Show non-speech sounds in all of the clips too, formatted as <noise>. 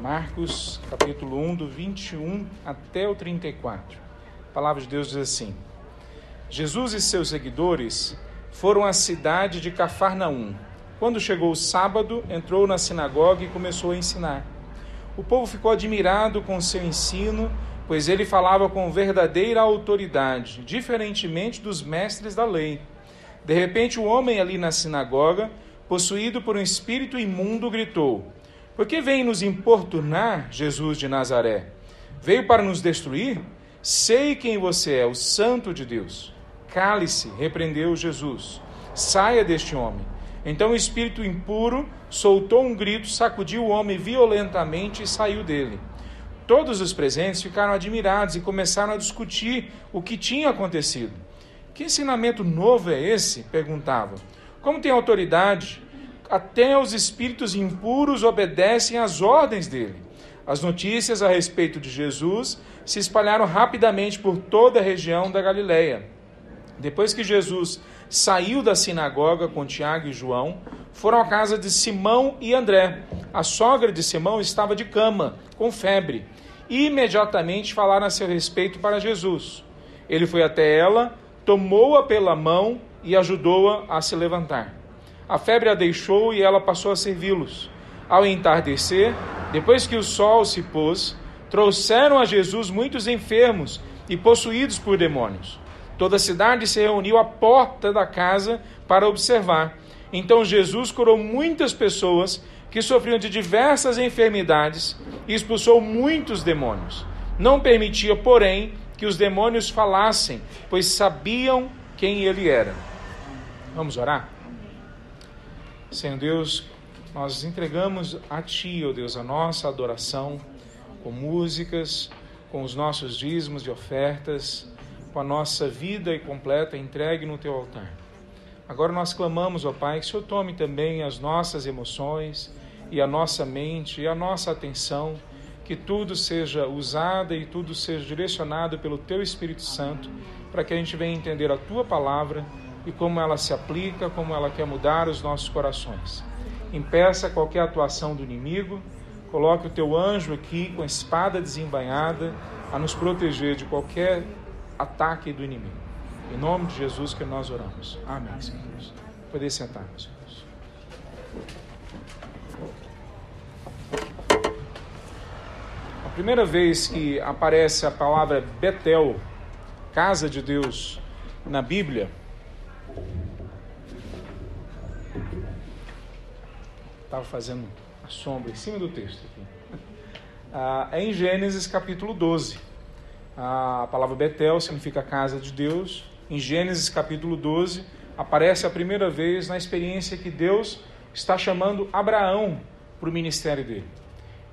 Marcos, capítulo 1, do 21 até o 34. A palavra de Deus diz assim: Jesus e seus seguidores foram à cidade de Cafarnaum. Quando chegou o sábado, entrou na sinagoga e começou a ensinar. O povo ficou admirado com seu ensino, pois ele falava com verdadeira autoridade, diferentemente dos mestres da lei. De repente, o homem ali na sinagoga, possuído por um espírito imundo, gritou: por que vem nos importunar, Jesus de Nazaré? Veio para nos destruir? Sei quem você é, o Santo de Deus. Cale-se, repreendeu Jesus. Saia deste homem. Então o espírito impuro soltou um grito, sacudiu o homem violentamente e saiu dele. Todos os presentes ficaram admirados e começaram a discutir o que tinha acontecido. Que ensinamento novo é esse? perguntavam. Como tem autoridade até os espíritos impuros obedecem às ordens dele. As notícias a respeito de Jesus se espalharam rapidamente por toda a região da Galileia. Depois que Jesus saiu da sinagoga com Tiago e João, foram à casa de Simão e André. A sogra de Simão estava de cama, com febre. E imediatamente falaram a seu respeito para Jesus. Ele foi até ela, tomou-a pela mão e ajudou-a a se levantar. A febre a deixou e ela passou a servi-los. Ao entardecer, depois que o sol se pôs, trouxeram a Jesus muitos enfermos e possuídos por demônios. Toda a cidade se reuniu à porta da casa para observar. Então Jesus curou muitas pessoas que sofriam de diversas enfermidades e expulsou muitos demônios. Não permitia, porém, que os demônios falassem, pois sabiam quem ele era. Vamos orar? Senhor Deus, nós entregamos a Ti, ó oh Deus, a nossa adoração com músicas, com os nossos dízimos e ofertas, com a nossa vida e completa entregue no Teu altar. Agora nós clamamos, ó Pai, que o Senhor tome também as nossas emoções e a nossa mente e a nossa atenção, que tudo seja usado e tudo seja direcionado pelo Teu Espírito Santo, para que a gente venha entender a Tua palavra e como ela se aplica, como ela quer mudar os nossos corações. Impeça qualquer atuação do inimigo, coloque o teu anjo aqui com a espada desembainhada a nos proteger de qualquer ataque do inimigo. Em nome de Jesus que nós oramos. Amém, Senhor. Poder sentar, meus irmãos. A primeira vez que aparece a palavra Betel, casa de Deus, na Bíblia, Estava fazendo a sombra em cima do texto aqui. <laughs> Ah, é em Gênesis capítulo 12. A palavra Betel significa casa de Deus. Em Gênesis capítulo 12 aparece a primeira vez na experiência que Deus está chamando Abraão para o ministério dele.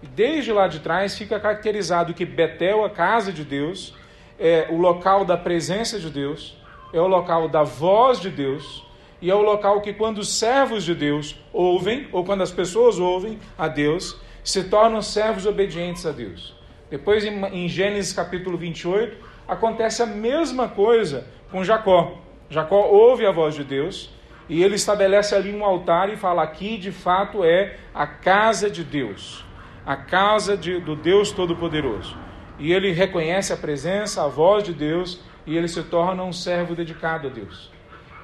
E desde lá de trás fica caracterizado que Betel, a casa de Deus, é o local da presença de Deus, é o local da voz de Deus e é o local que, quando os servos de Deus ouvem, ou quando as pessoas ouvem a Deus, se tornam servos obedientes a Deus. Depois, em Gênesis capítulo 28, acontece a mesma coisa com Jacó. Jacó ouve a voz de Deus e ele estabelece ali um altar e fala: aqui de fato é a casa de Deus, a casa de, do Deus Todo-Poderoso. E ele reconhece a presença, a voz de Deus e ele se torna um servo dedicado a Deus.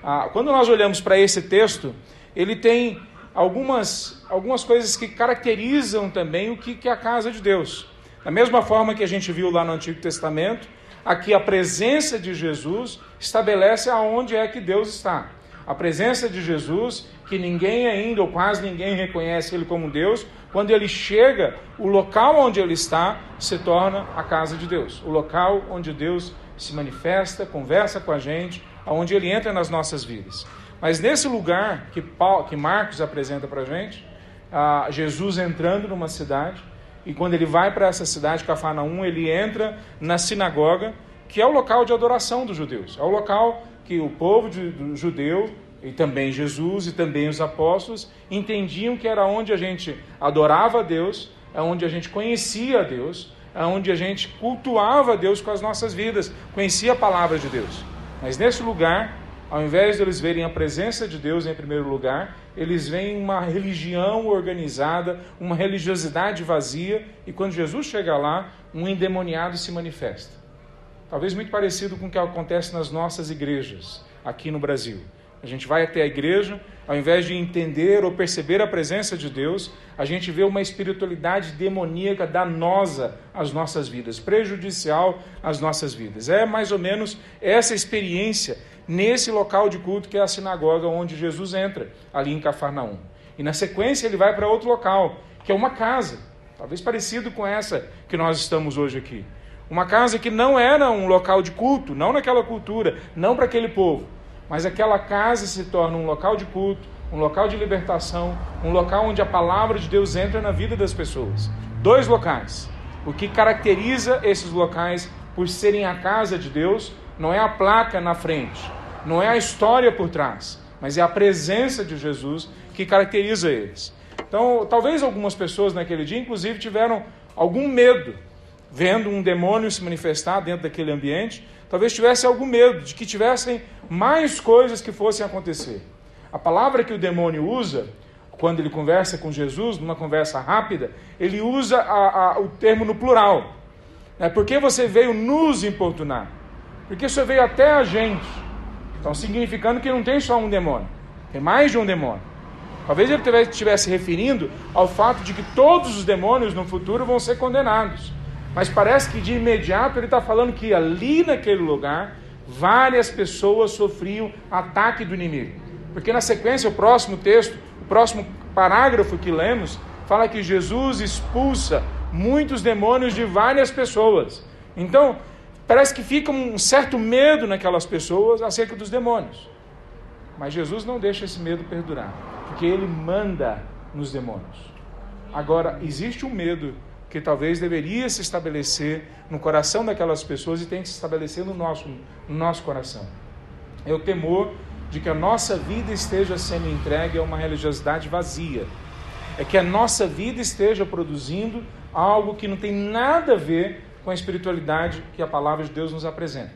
Ah, quando nós olhamos para esse texto, ele tem algumas, algumas coisas que caracterizam também o que, que é a casa de Deus. Da mesma forma que a gente viu lá no Antigo Testamento, aqui a presença de Jesus estabelece aonde é que Deus está. A presença de Jesus, que ninguém ainda, ou quase ninguém, reconhece Ele como Deus, quando ele chega, o local onde ele está se torna a casa de Deus. O local onde Deus se manifesta, conversa com a gente, aonde ele entra nas nossas vidas. Mas nesse lugar que, Paulo, que Marcos apresenta para a gente, Jesus entrando numa cidade, e quando ele vai para essa cidade, Cafarnaum, ele entra na sinagoga, que é o local de adoração dos judeus. É o local que o povo de, do judeu, e também Jesus e também os apóstolos, entendiam que era onde a gente adorava a Deus, é onde a gente conhecia a Deus, onde a gente cultuava Deus com as nossas vidas, conhecia a palavra de Deus. Mas nesse lugar, ao invés de eles verem a presença de Deus em primeiro lugar, eles veem uma religião organizada, uma religiosidade vazia, e quando Jesus chega lá, um endemoniado se manifesta. Talvez muito parecido com o que acontece nas nossas igrejas aqui no Brasil. A gente vai até a igreja, ao invés de entender ou perceber a presença de Deus, a gente vê uma espiritualidade demoníaca danosa às nossas vidas, prejudicial às nossas vidas. É mais ou menos essa experiência nesse local de culto que é a sinagoga onde Jesus entra, ali em Cafarnaum. E na sequência ele vai para outro local, que é uma casa, talvez parecido com essa que nós estamos hoje aqui. Uma casa que não era um local de culto, não naquela cultura, não para aquele povo mas aquela casa se torna um local de culto, um local de libertação, um local onde a palavra de Deus entra na vida das pessoas. Dois locais. O que caracteriza esses locais por serem a casa de Deus não é a placa na frente, não é a história por trás, mas é a presença de Jesus que caracteriza eles. Então, talvez algumas pessoas naquele dia, inclusive, tiveram algum medo vendo um demônio se manifestar dentro daquele ambiente, talvez tivesse algum medo de que tivessem mais coisas que fossem acontecer. A palavra que o demônio usa, quando ele conversa com Jesus, numa conversa rápida, ele usa a, a, o termo no plural. É porque você veio nos importunar. Porque você veio até a gente. Então, significando que não tem só um demônio, tem mais de um demônio. Talvez ele estivesse referindo ao fato de que todos os demônios no futuro vão ser condenados. Mas parece que de imediato ele está falando que ali naquele lugar várias pessoas sofriam ataque do inimigo. Porque na sequência, o próximo texto, o próximo parágrafo que lemos, fala que Jesus expulsa muitos demônios de várias pessoas. Então, parece que fica um certo medo naquelas pessoas acerca dos demônios. Mas Jesus não deixa esse medo perdurar, porque ele manda nos demônios. Agora, existe um medo que talvez deveria se estabelecer no coração daquelas pessoas e tem que se estabelecer no nosso, no nosso coração. É o temor de que a nossa vida esteja sendo entregue a uma religiosidade vazia. É que a nossa vida esteja produzindo algo que não tem nada a ver com a espiritualidade que a palavra de Deus nos apresenta.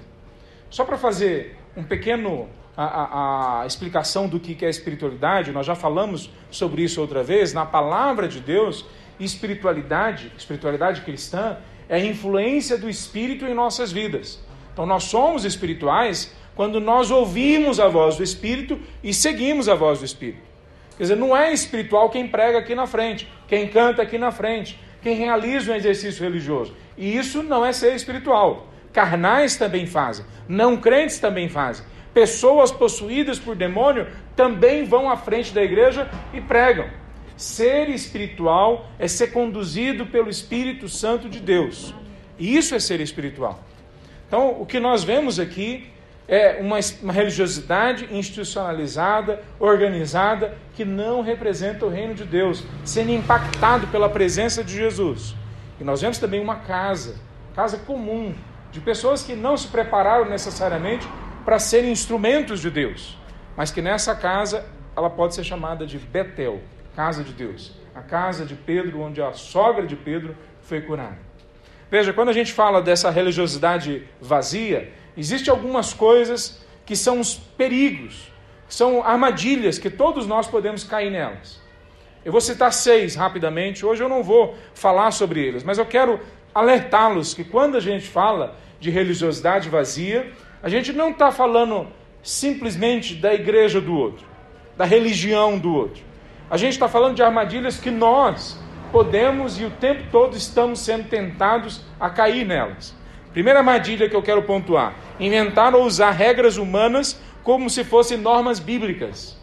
Só para fazer um pequeno a, a, a, explicação do que é espiritualidade, nós já falamos sobre isso outra vez, na palavra de Deus, espiritualidade, espiritualidade cristã, é a influência do Espírito em nossas vidas. Então nós somos espirituais quando nós ouvimos a voz do Espírito e seguimos a voz do Espírito. Quer dizer, não é espiritual quem prega aqui na frente, quem canta aqui na frente, quem realiza um exercício religioso. E isso não é ser espiritual. Carnais também fazem, não crentes também fazem. Pessoas possuídas por demônio também vão à frente da igreja e pregam. Ser espiritual é ser conduzido pelo Espírito Santo de Deus. E isso é ser espiritual. Então, o que nós vemos aqui é uma, uma, religiosidade institucionalizada, organizada, que não representa o reino de Deus, sendo impactado pela presença de Jesus. E nós vemos também uma casa, casa comum, de pessoas que não se prepararam necessariamente para serem instrumentos de Deus, mas que nessa casa ela pode ser chamada de Betel, casa de Deus, a casa de Pedro, onde a sogra de Pedro foi curada. Veja, quando a gente fala dessa religiosidade vazia, existem algumas coisas que são os perigos, são armadilhas que todos nós podemos cair nelas. Eu vou citar seis rapidamente, hoje eu não vou falar sobre eles, mas eu quero alertá-los que quando a gente fala de religiosidade vazia, a gente não está falando simplesmente da igreja do outro, da religião do outro. A gente está falando de armadilhas que nós podemos e o tempo todo estamos sendo tentados a cair nelas. Primeira armadilha que eu quero pontuar: inventar ou usar regras humanas como se fossem normas bíblicas.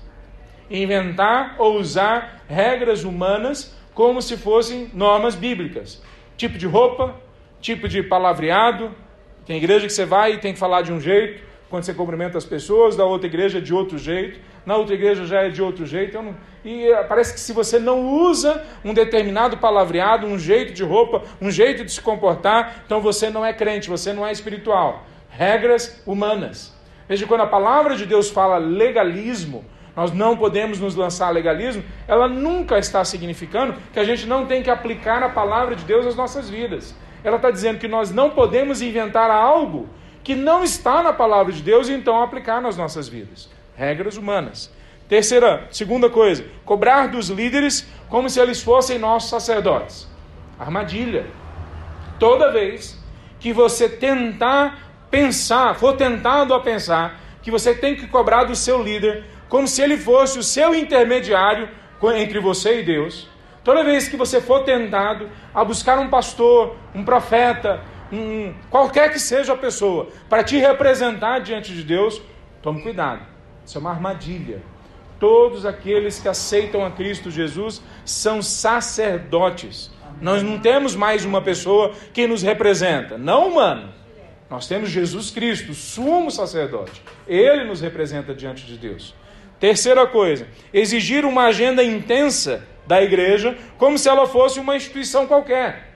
Inventar ou usar regras humanas como se fossem normas bíblicas. Tipo de roupa, tipo de palavreado. Tem igreja que você vai e tem que falar de um jeito, quando você cumprimenta as pessoas, da outra igreja de outro jeito na outra igreja já é de outro jeito. Não... E eh, parece que se você não usa um determinado palavreado, um jeito de roupa, um jeito de se comportar, então você não é crente, você não é espiritual. Regras humanas. Veja, quando a palavra de Deus fala legalismo, nós não podemos nos lançar legalismo, ela nunca está significando que a gente não tem que aplicar a palavra de Deus às nossas vidas. Ela está dizendo que nós não podemos inventar algo que não está na palavra de Deus e então aplicar nas nossas vidas. Regras humanas. Terceira, segunda coisa, cobrar dos líderes como se eles fossem nossos sacerdotes. Armadilha. Toda vez que você tentar pensar, for tentado a pensar que você tem que cobrar do seu líder como se ele fosse o seu intermediário entre você e Deus, Toda vez que você for tentado a buscar um pastor, um profeta, um, qualquer que seja a pessoa, para te representar diante de Deus, tome cuidado. Isso é uma armadilha. Todos aqueles que aceitam a Cristo Jesus são sacerdotes. Nós não temos mais uma pessoa que nos representa, não humano. Nós temos Jesus Cristo, sumo sacerdote. Ele nos representa diante de Deus. Terceira coisa, exigir uma agenda intensa da igreja como se ela fosse uma instituição qualquer.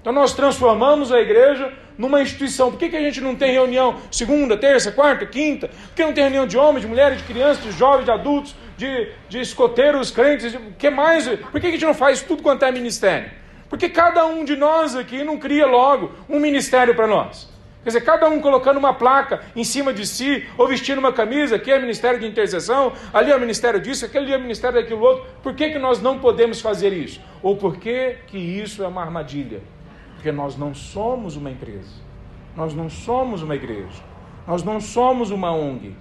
Então nós transformamos a igreja numa instituição. Por que, que a gente não tem reunião segunda, terça, quarta, quinta? Por que não tem reunião de homens, de mulheres, de crianças, de jovens, de adultos, de, de escoteiros, crentes? O que mais? Por que, que a gente não faz tudo quanto é ministério? Porque cada um de nós aqui não cria logo um ministério para nós. Quer dizer, cada um colocando uma placa em cima de si, ou vestindo uma camisa, aqui é ministério de intercessão, ali é o ministério disso, aquele é o ministério daquilo outro. Por que, que nós não podemos fazer isso? Ou por que, que isso é uma armadilha? Porque nós não somos uma empresa, nós não somos uma igreja, nós não somos uma ONG,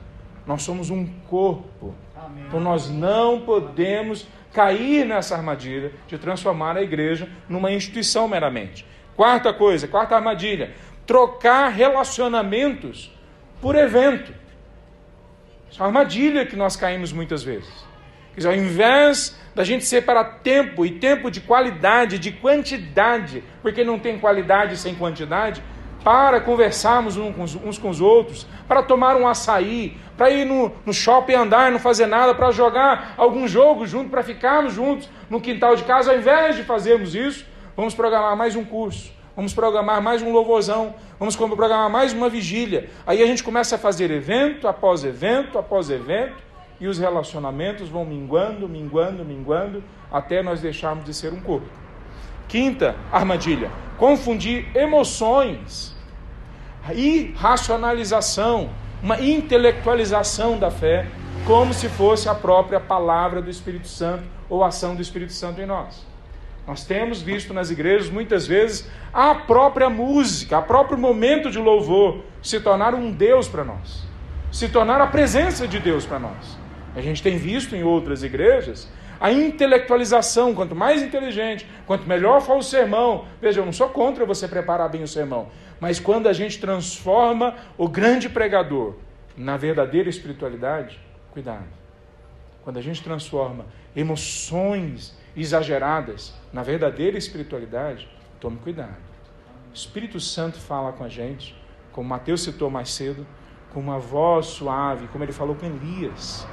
nós somos um corpo. Amém. Então nós não podemos cair nessa armadilha de transformar a igreja numa instituição meramente. Quarta coisa, quarta armadilha, trocar relacionamentos por evento. Isso é uma armadilha que nós caímos muitas vezes. Quer dizer, ao invés da gente separar tempo e tempo de qualidade, de quantidade, porque não tem qualidade sem quantidade, para conversarmos uns com os outros, para tomar um açaí, para ir no, no shopping andar, não fazer nada, para jogar algum jogo junto, para ficarmos juntos no quintal de casa, ao invés de fazermos isso, vamos programar mais um curso vamos programar mais um louvorzão, vamos programar mais uma vigília. Aí a gente começa a fazer evento após evento após evento, e os relacionamentos vão minguando, minguando, minguando, até nós deixarmos de ser um corpo. Quinta armadilha: confundir emoções, irracionalização, uma intelectualização da fé, como se fosse a própria palavra do Espírito Santo ou ação do Espírito Santo em nós. Nós temos visto nas igrejas muitas vezes a própria música, o próprio momento de louvor se tornar um Deus para nós, se tornar a presença de Deus para nós. A gente tem visto em outras igrejas a intelectualização, quanto mais inteligente, quanto melhor for o sermão. Veja, eu não sou contra você preparar bem o sermão, mas quando a gente transforma o grande pregador na verdadeira espiritualidade, cuidado. Quando a gente transforma emoções exageradas na verdadeira espiritualidade, tome cuidado. O Espírito Santo fala com a gente, como Mateus citou mais cedo, com uma voz suave, como ele falou com Elias.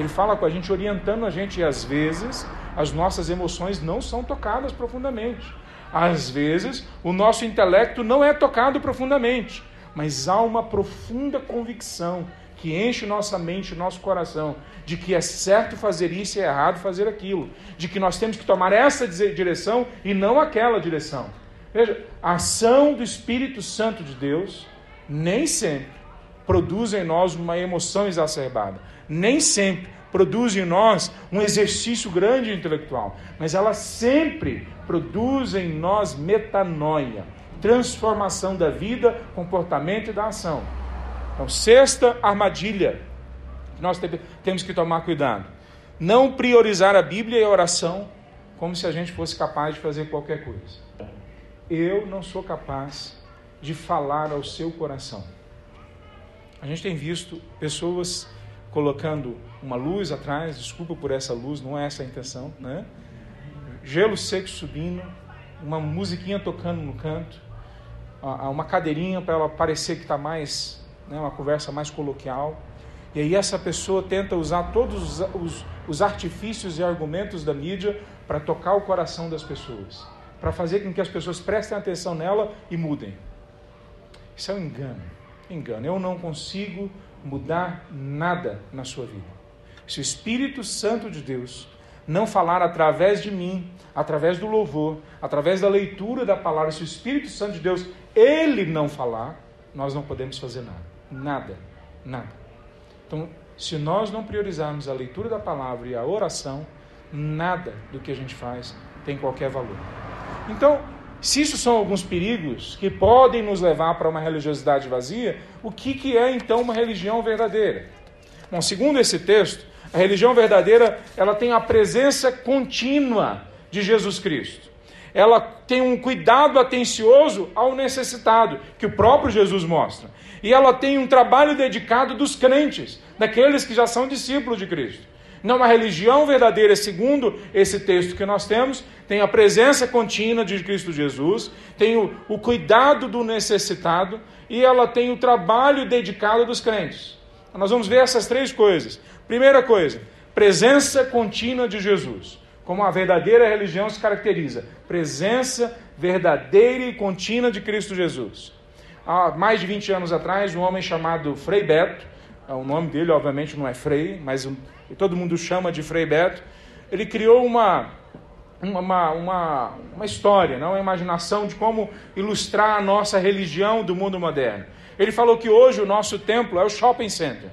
Ele fala com a gente, orientando a gente, e às vezes as nossas emoções não são tocadas profundamente. Às vezes o nosso intelecto não é tocado profundamente, mas há uma profunda convicção que enche nossa mente, nosso coração, de que é certo fazer isso e é errado fazer aquilo, de que nós temos que tomar essa direção e não aquela direção. Veja, a ação do Espírito Santo de Deus nem sempre produz em nós uma emoção exacerbada, nem sempre produz em nós um exercício grande intelectual, mas ela sempre produz em nós metanoia, transformação da vida, comportamento e da ação. Então, sexta armadilha que nós temos que tomar cuidado. Não priorizar a Bíblia e a oração como se a gente fosse capaz de fazer qualquer coisa. Eu não sou capaz de falar ao seu coração. A gente tem visto pessoas colocando uma luz atrás, desculpa por essa luz, não é essa a intenção, né? Gelo seco subindo, uma musiquinha tocando no canto, uma cadeirinha para ela parecer que está mais né, uma conversa mais coloquial. E aí essa pessoa tenta usar todos os, os, os artifícios e argumentos da mídia para tocar o coração das pessoas, para fazer com que as pessoas prestem atenção nela e mudem. Isso é um engano. Engano. Eu não consigo mudar nada na sua vida. Se o Espírito Santo de Deus não falar através de mim, através do louvor, através da leitura da palavra, se o Espírito Santo de Deus ele não falar, nós não podemos fazer nada. Nada, nada. Então, se nós não priorizarmos a leitura da palavra e a oração, nada do que a gente faz tem qualquer valor. Então, se isso são alguns perigos que podem nos levar para uma religiosidade vazia, o que, que é então uma religião verdadeira? Bom, segundo esse texto, a religião verdadeira ela tem a presença contínua de Jesus Cristo. Ela tem um cuidado atencioso ao necessitado, que o próprio Jesus mostra. E ela tem um trabalho dedicado dos crentes, daqueles que já são discípulos de Cristo. Não, uma religião verdadeira, segundo esse texto que nós temos, tem a presença contínua de Cristo Jesus, tem o, o cuidado do necessitado e ela tem o trabalho dedicado dos crentes. Nós vamos ver essas três coisas. Primeira coisa, presença contínua de Jesus. Como a verdadeira religião se caracteriza: presença verdadeira e contínua de Cristo Jesus. Há mais de 20 anos atrás, um homem chamado Frei Beto, é, o nome dele obviamente não é Frei, mas todo mundo chama de Frei Beto, ele criou uma, uma, uma, uma história, não? uma imaginação de como ilustrar a nossa religião do mundo moderno. Ele falou que hoje o nosso templo é o shopping center.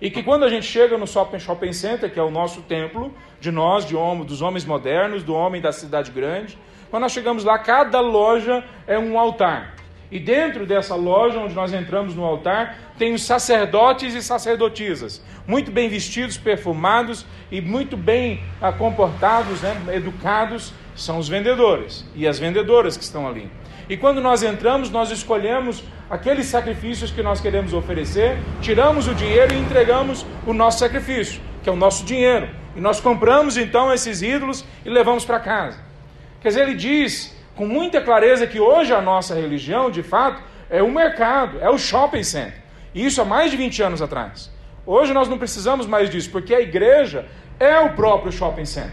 E que quando a gente chega no shopping, shopping center, que é o nosso templo, de nós, de homem, dos homens modernos, do homem da cidade grande, quando nós chegamos lá, cada loja é um altar. E dentro dessa loja onde nós entramos no altar, tem os sacerdotes e sacerdotisas, muito bem vestidos, perfumados e muito bem ah, comportados, né, educados, são os vendedores e as vendedoras que estão ali. E quando nós entramos, nós escolhemos aqueles sacrifícios que nós queremos oferecer, tiramos o dinheiro e entregamos o nosso sacrifício, que é o nosso dinheiro. E nós compramos então esses ídolos e levamos para casa. Quer dizer, ele diz com muita clareza que hoje a nossa religião, de fato, é o mercado, é o shopping center. E isso há mais de 20 anos atrás. Hoje nós não precisamos mais disso, porque a igreja é o próprio shopping center.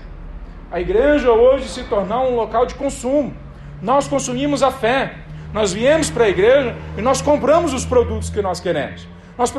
A igreja hoje se tornou um local de consumo. Nós consumimos a fé. Nós viemos para a igreja e nós compramos os produtos que nós queremos. Nós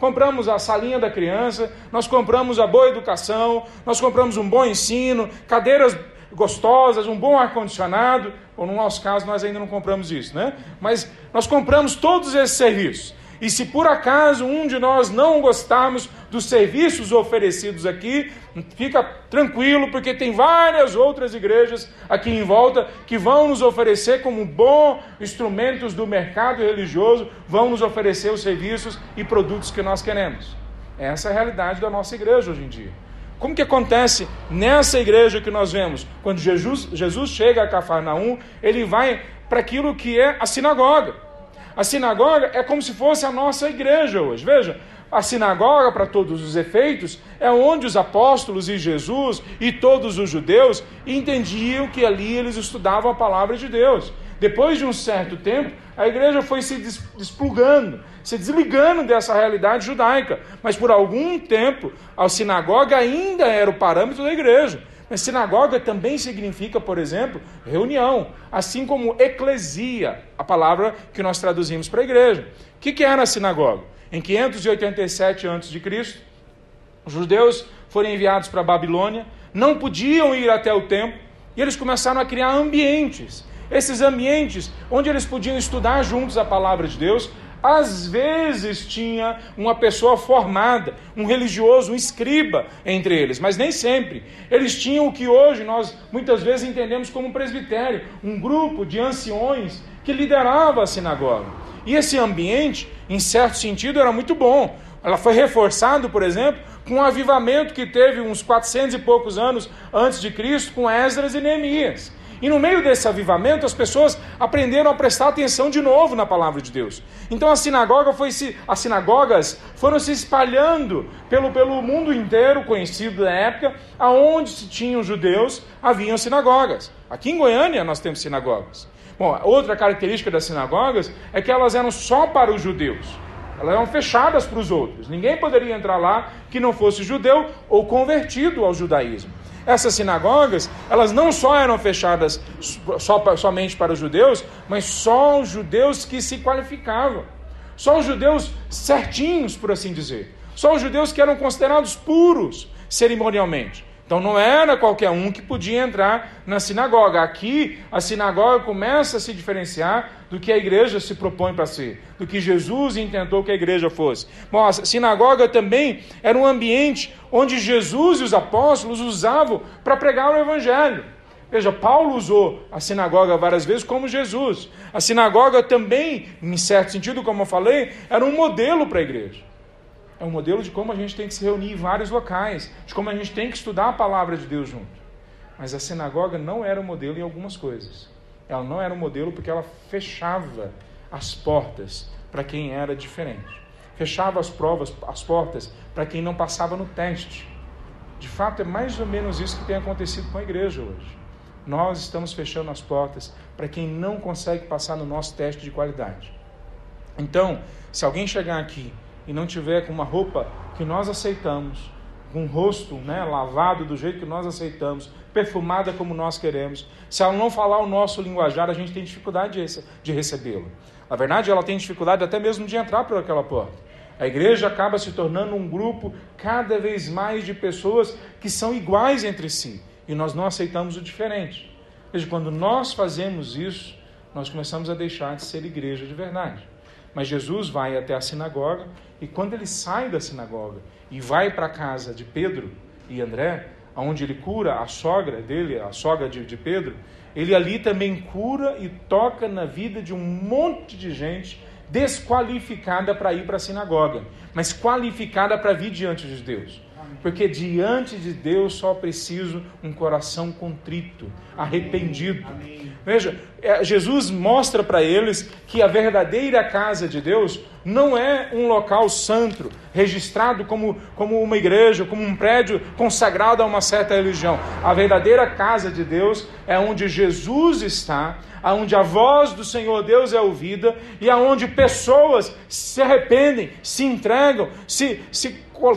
compramos a salinha da criança, nós compramos a boa educação, nós compramos um bom ensino, cadeiras gostosas, um bom ar-condicionado, ou no nosso caso nós ainda não compramos isso, né? Mas nós compramos todos esses serviços. E se por acaso um de nós não gostarmos dos serviços oferecidos aqui, fica tranquilo, porque tem várias outras igrejas aqui em volta que vão nos oferecer como bons instrumentos do mercado religioso, vão nos oferecer os serviços e produtos que nós queremos. Essa é a realidade da nossa igreja hoje em dia. Como que acontece nessa igreja que nós vemos? Quando Jesus, Jesus chega a Cafarnaum, ele vai para aquilo que é a sinagoga. A sinagoga é como se fosse a nossa igreja hoje. Veja, a sinagoga, para todos os efeitos, é onde os apóstolos e Jesus e todos os judeus entendiam que ali eles estudavam a palavra de Deus. Depois de um certo tempo, a igreja foi se desplugando, se desligando dessa realidade judaica. Mas por algum tempo, a sinagoga ainda era o parâmetro da igreja. Mas sinagoga também significa, por exemplo, reunião, assim como eclesia, a palavra que nós traduzimos para a igreja. O que, que era a sinagoga? Em 587 a.C., os judeus foram enviados para a Babilônia, não podiam ir até o templo, e eles começaram a criar ambientes esses ambientes onde eles podiam estudar juntos a palavra de Deus, às vezes tinha uma pessoa formada, um religioso, um escriba entre eles, mas nem sempre. Eles tinham o que hoje nós muitas vezes entendemos como um presbitério, um grupo de anciões que liderava a sinagoga. E esse ambiente, em certo sentido, era muito bom. Ela foi reforçado, por exemplo, com um avivamento que teve uns 400 e poucos anos antes de Cristo com Esdras e Neemias. E no meio desse avivamento, as pessoas aprenderam a prestar atenção de novo na palavra de Deus. Então a sinagoga foi se, as sinagogas foram se espalhando pelo, pelo mundo inteiro, conhecido da época, aonde se tinham judeus, haviam sinagogas. Aqui em Goiânia nós temos sinagogas. Bom, outra característica das sinagogas é que elas eram só para os judeus. Elas eram fechadas para os outros. Ninguém poderia entrar lá que não fosse judeu ou convertido ao judaísmo essas sinagogas, elas não só eram fechadas só, somente para os judeus, mas só os judeus que se qualificavam. Só os judeus certinhos, por assim dizer. Só os judeus que eram considerados puros cerimonialmente. Então não era qualquer um que podia entrar na sinagoga. Aqui a sinagoga começa a se diferenciar do que a igreja se propõe para ser, do que Jesus intentou que a igreja fosse. Bom, a sinagoga também era um ambiente onde Jesus e os apóstolos usavam para pregar o evangelho. Veja, Paulo usou a sinagoga várias vezes como Jesus. A sinagoga também, em certo sentido, como eu falei, era um modelo para a igreja é um modelo de como a gente tem que se reunir em vários locais, de como a gente tem que estudar a palavra de Deus junto. Mas a sinagoga não era um modelo em algumas coisas. Ela não era um modelo porque ela fechava as portas para quem era diferente. Fechava as provas, as portas para quem não passava no teste. De fato, é mais ou menos isso que tem acontecido com a igreja hoje. Nós estamos fechando as portas para quem não consegue passar no nosso teste de qualidade. Então, se alguém chegar aqui e não tiver com uma roupa que nós aceitamos, com o rosto né, lavado do jeito que nós aceitamos, perfumada como nós queremos, se ela não falar o nosso linguajar, a gente tem dificuldade de recebê-la. Na verdade, ela tem dificuldade até mesmo de entrar por aquela porta. A igreja acaba se tornando um grupo cada vez mais de pessoas que são iguais entre si e nós não aceitamos o diferente. Veja, quando nós fazemos isso, nós começamos a deixar de ser igreja de verdade. Mas Jesus vai até a sinagoga e quando ele sai da sinagoga e vai para a casa de Pedro e André, onde ele cura a sogra dele, a sogra de, de Pedro, ele ali também cura e toca na vida de um monte de gente desqualificada para ir para a sinagoga, mas qualificada para vir diante de Deus. Porque diante de Deus só preciso um coração contrito, arrependido. Veja, é, Jesus mostra para eles que a verdadeira casa de Deus não é um local santo, registrado como, como uma igreja, como um prédio consagrado a uma certa religião. A verdadeira casa de Deus é onde Jesus está, aonde a voz do Senhor Deus é ouvida e aonde pessoas se arrependem, se entregam, se, se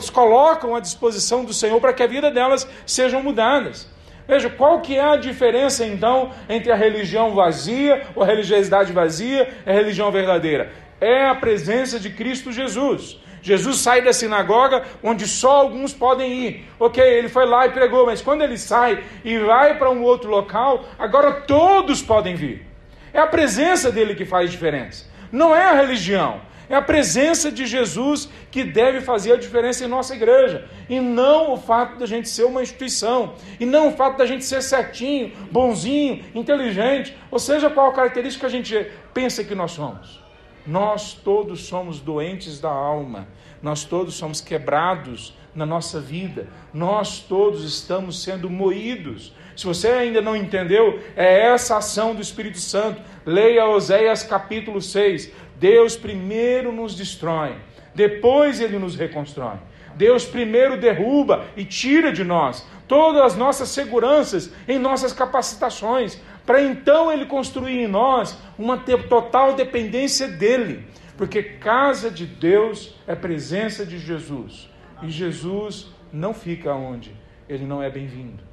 colocam à disposição do Senhor para que a vida delas sejam mudadas. Veja, qual que é a diferença então entre a religião vazia, ou a religiosidade vazia e a religião verdadeira? É a presença de Cristo Jesus. Jesus sai da sinagoga onde só alguns podem ir. Ok, ele foi lá e pregou, mas quando ele sai e vai para um outro local, agora todos podem vir. É a presença dele que faz diferença. Não é a religião. É a presença de Jesus que deve fazer a diferença em nossa igreja, e não o fato da gente ser uma instituição, e não o fato da gente ser certinho, bonzinho, inteligente, ou seja, qual característica a gente pensa que nós somos. Nós todos somos doentes da alma, nós todos somos quebrados na nossa vida, nós todos estamos sendo moídos. Se você ainda não entendeu, é essa ação do Espírito Santo. Leia Oséias capítulo 6. Deus primeiro nos destrói, depois ele nos reconstrói. Deus primeiro derruba e tira de nós todas as nossas seguranças em nossas capacitações, para então ele construir em nós uma total dependência dele. Porque casa de Deus é presença de Jesus. E Jesus não fica onde ele não é bem-vindo.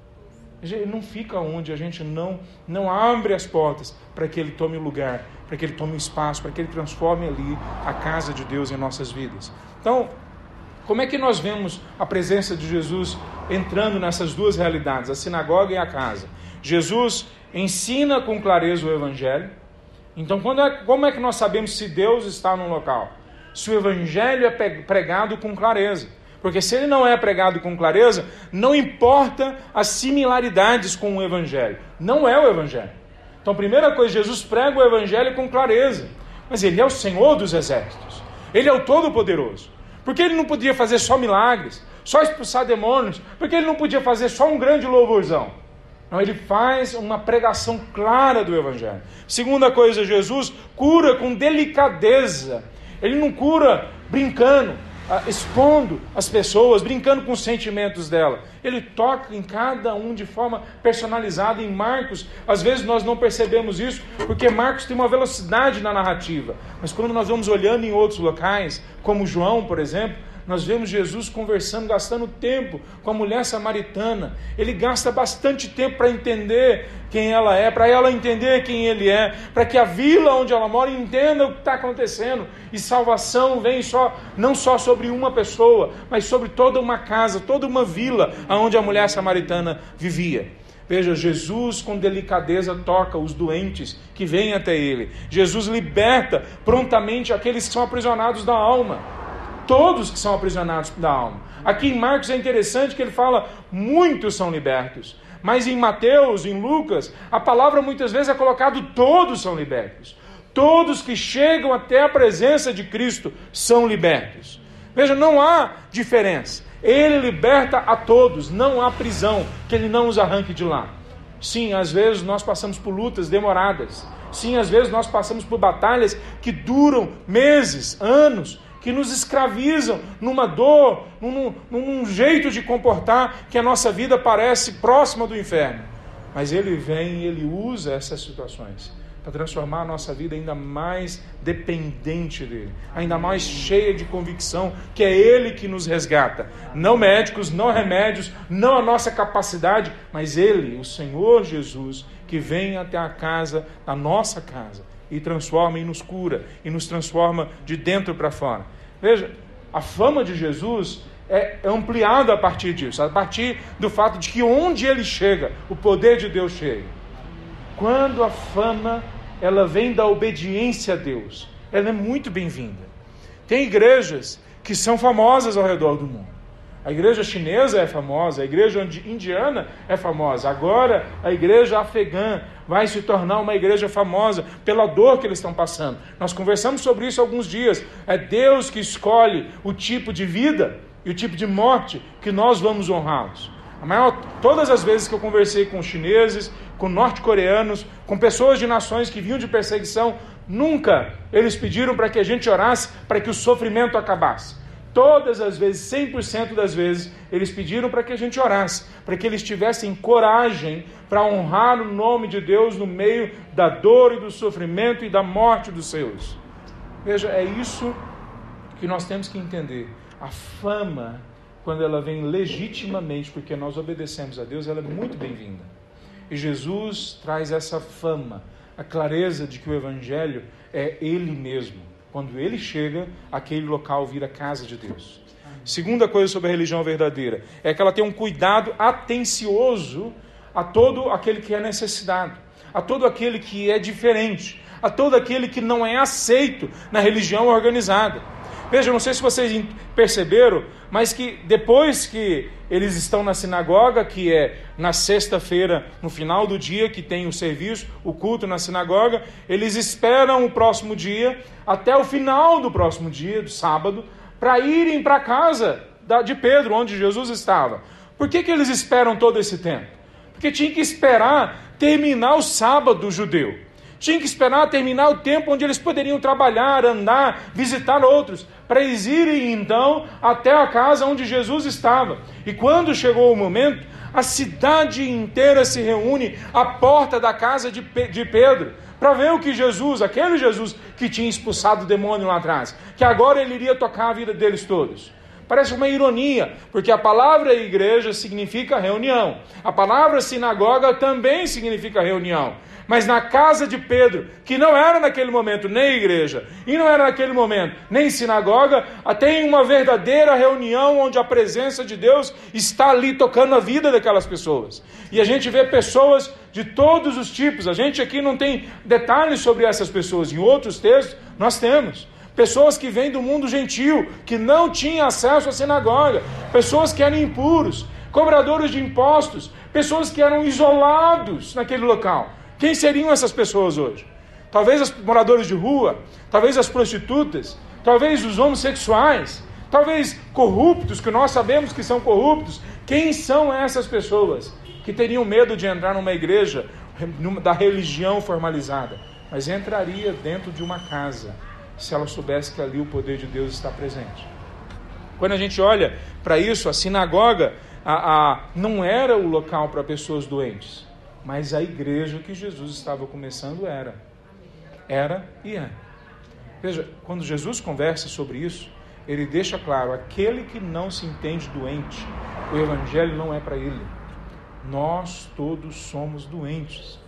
Ele não fica onde a gente não, não abre as portas para que ele tome o lugar, para que ele tome o espaço, para que ele transforme ali a casa de Deus em nossas vidas. Então, como é que nós vemos a presença de Jesus entrando nessas duas realidades, a sinagoga e a casa? Jesus ensina com clareza o evangelho. Então, é, como é que nós sabemos se Deus está no local? Se o evangelho é pregado com clareza. Porque se ele não é pregado com clareza, não importa as similaridades com o Evangelho. Não é o Evangelho. Então, primeira coisa, Jesus prega o Evangelho com clareza. Mas ele é o Senhor dos exércitos. Ele é o Todo-Poderoso. Porque ele não podia fazer só milagres, só expulsar demônios. Porque ele não podia fazer só um grande louvorzão. Não, ele faz uma pregação clara do Evangelho. Segunda coisa, Jesus cura com delicadeza. Ele não cura brincando, expondo as pessoas, brincando com os sentimentos dela. Ele toca em cada um de forma personalizada. Em Marcos, às vezes nós não percebemos isso, porque Marcos tem uma velocidade na narrativa. Mas quando nós vamos olhando em outros locais, como João, por exemplo, nós vemos Jesus conversando, gastando tempo com a mulher samaritana. Ele gasta bastante tempo para entender quem ela é, para ela entender quem ele é, para que a vila onde ela mora entenda o que está acontecendo. E salvação vem só não só sobre uma pessoa, mas sobre toda uma casa, toda uma vila onde a mulher samaritana vivia. Veja, Jesus com delicadeza toca os doentes que vêm até ele. Jesus liberta prontamente aqueles que são aprisionados da alma. Todos que são aprisionados da alma. Aqui em Marcos é interessante que ele fala: muitos são libertos. Mas em Mateus, em Lucas, a palavra muitas vezes é colocado: todos são libertos. Todos que chegam até a presença de Cristo são libertos. Veja, não há diferença. Ele liberta a todos, não há prisão que ele não os arranque de lá. Sim, às vezes nós passamos por lutas demoradas. Sim, às vezes nós passamos por batalhas que duram meses, anos, que nos escravizam numa dor, num, num jeito de comportar que a nossa vida parece próxima do inferno. Mas Ele vem e Ele usa essas situações para transformar a nossa vida ainda mais dependente dele, ainda mais cheia de convicção que é ele que nos resgata. Não médicos, não remédios, não a nossa capacidade, mas ele, o Senhor Jesus, que vem até a casa, a nossa casa, e transforma e nos cura e nos transforma de dentro para fora. Veja, a fama de Jesus é ampliada a partir disso, a partir do fato de que onde ele chega, o poder de Deus chega. Quando a fama ela vem da obediência a Deus. Ela é muito bem-vinda. Tem igrejas que são famosas ao redor do mundo. A igreja chinesa é famosa, a igreja indiana é famosa. Agora a igreja afegã vai se tornar uma igreja famosa pela dor que eles estão passando. Nós conversamos sobre isso alguns dias. É Deus que escolhe o tipo de vida e o tipo de morte que nós vamos honrá-los. Todas as vezes que eu conversei com chineses, com norte-coreanos, com pessoas de nações que vinham de perseguição, nunca eles pediram para que a gente orasse para que o sofrimento acabasse. Todas as vezes, 100% das vezes, eles pediram para que a gente orasse, para que eles tivessem coragem para honrar o nome de Deus no meio da dor e do sofrimento e da morte dos seus. Veja, é isso que nós temos que entender. A fama quando ela vem legitimamente, porque nós obedecemos a Deus, ela é muito bem-vinda. E Jesus traz essa fama, a clareza de que o Evangelho é Ele mesmo. Quando Ele chega, aquele local vira casa de Deus. Segunda coisa sobre a religião verdadeira é que ela tem um cuidado atencioso a todo aquele que é necessitado, a todo aquele que é diferente, a todo aquele que não é aceito na religião organizada. Veja, não sei se vocês perceberam, mas que depois que eles estão na sinagoga, que é na sexta-feira, no final do dia, que tem o serviço, o culto na sinagoga, eles esperam o próximo dia, até o final do próximo dia, do sábado, para irem para casa de Pedro, onde Jesus estava. Por que, que eles esperam todo esse tempo? Porque tinha que esperar terminar o sábado judeu. Tinha que esperar terminar o tempo onde eles poderiam trabalhar, andar, visitar outros, para eles irem então até a casa onde Jesus estava. E quando chegou o momento, a cidade inteira se reúne à porta da casa de Pedro para ver o que Jesus, aquele Jesus que tinha expulsado o demônio lá atrás, que agora ele iria tocar a vida deles todos. Parece uma ironia, porque a palavra igreja significa reunião, a palavra sinagoga também significa reunião. Mas na casa de Pedro, que não era naquele momento nem igreja, e não era naquele momento nem sinagoga, tem uma verdadeira reunião onde a presença de Deus está ali tocando a vida daquelas pessoas. E a gente vê pessoas de todos os tipos. A gente aqui não tem detalhes sobre essas pessoas, em outros textos nós temos pessoas que vêm do mundo gentil, que não tinham acesso à sinagoga, pessoas que eram impuros, cobradores de impostos, pessoas que eram isolados naquele local. Quem seriam essas pessoas hoje? Talvez os moradores de rua, talvez as prostitutas, talvez os homossexuais, talvez corruptos, que nós sabemos que são corruptos. Quem são essas pessoas que teriam medo de entrar numa igreja da religião formalizada, mas entraria dentro de uma casa se ela soubesse que ali o poder de Deus está presente? Quando a gente olha para isso, a sinagoga a, a, não era o local para pessoas doentes mas a igreja que Jesus estava começando era. Era e é. Veja, quando Jesus conversa sobre isso, ele deixa claro: aquele que não se entende doente, o Evangelho não é para ele. Nós todos somos doentes.